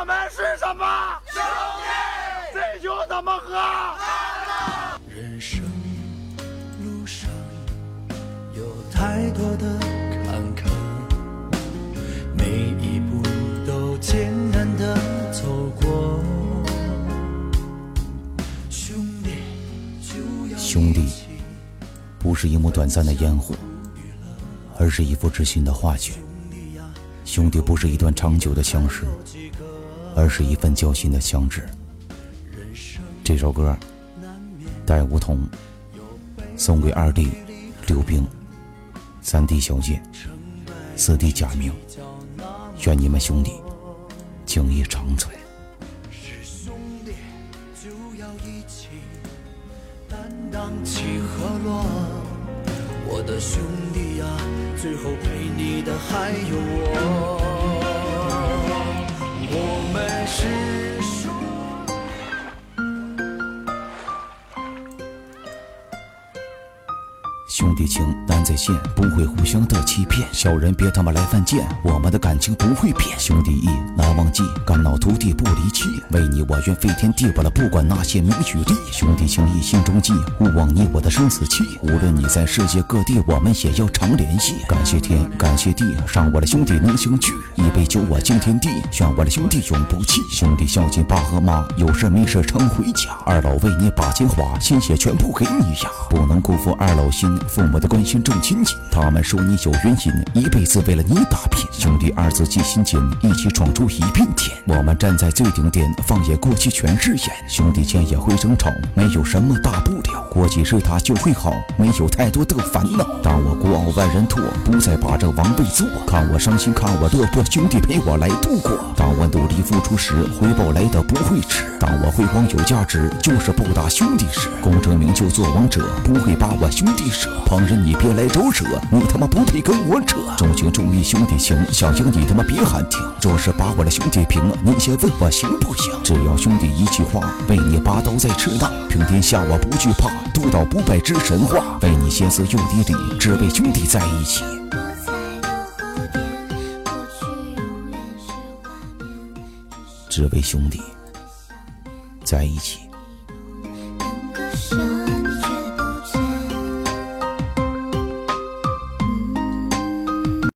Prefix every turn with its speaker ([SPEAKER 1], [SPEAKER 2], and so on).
[SPEAKER 1] 我们是什么？兄弟！这酒怎么喝？
[SPEAKER 2] 人生路上有太多的坎坷，每一步都艰难的走过。兄弟，
[SPEAKER 3] 兄弟不是一幕短暂的烟火，而是一幅知心的画卷。兄弟不是一段长久的相识，而是一份交心的相知。这首歌，带梧桐，送给二弟刘冰、三弟小健、四弟贾明，愿你们兄弟情谊长存。
[SPEAKER 2] 兄弟就要一起担当起和落。我的兄弟呀、最后陪你的还有我。我们是兄
[SPEAKER 3] 弟情难再现，不会互相的欺骗。小人别他妈来犯贱，我们的感情不会变。兄弟义难忘记，肝脑涂地不离弃。为你我愿飞天地不了，不管那些名与利。兄弟情义心。中记，勿忘你我的生死契。无论你在世界各地，我们也要常联系。感谢天，感谢地，让我的兄弟能相聚。一杯酒我敬天地，愿我的兄弟永不弃。兄弟孝敬爸和妈，有事没事常回家。二老为你把钱花，心。血全部给你呀，不能辜负二老心，父母的关心重亲情。他们说你有原因，一辈子为了你打拼。兄弟二字记心间，一起闯出一片天。我们站在最顶点，放眼过去全是眼。兄弟间也会争吵，没有什么大不了。过几日他就会好，没有太多的烦恼。当我孤傲万人唾，不再把这王位坐。看我伤心，看我落魄，兄弟陪我来度过。当我努力付出时，回报来的不会迟。当我辉煌有价值，就是不打兄弟时。功成名就做王者，不会把我兄弟舍。旁人你别来招惹，你他妈不配跟我扯。重情重义兄弟情，想赢你他妈别喊停。若是把我的兄弟平了，你先问我行不行？只要兄弟一句话，为你拔刀在赤道，平天下我不惧怕，督导不败之神话。为你歇斯又地里，只为兄弟在一起。只为兄弟在一起。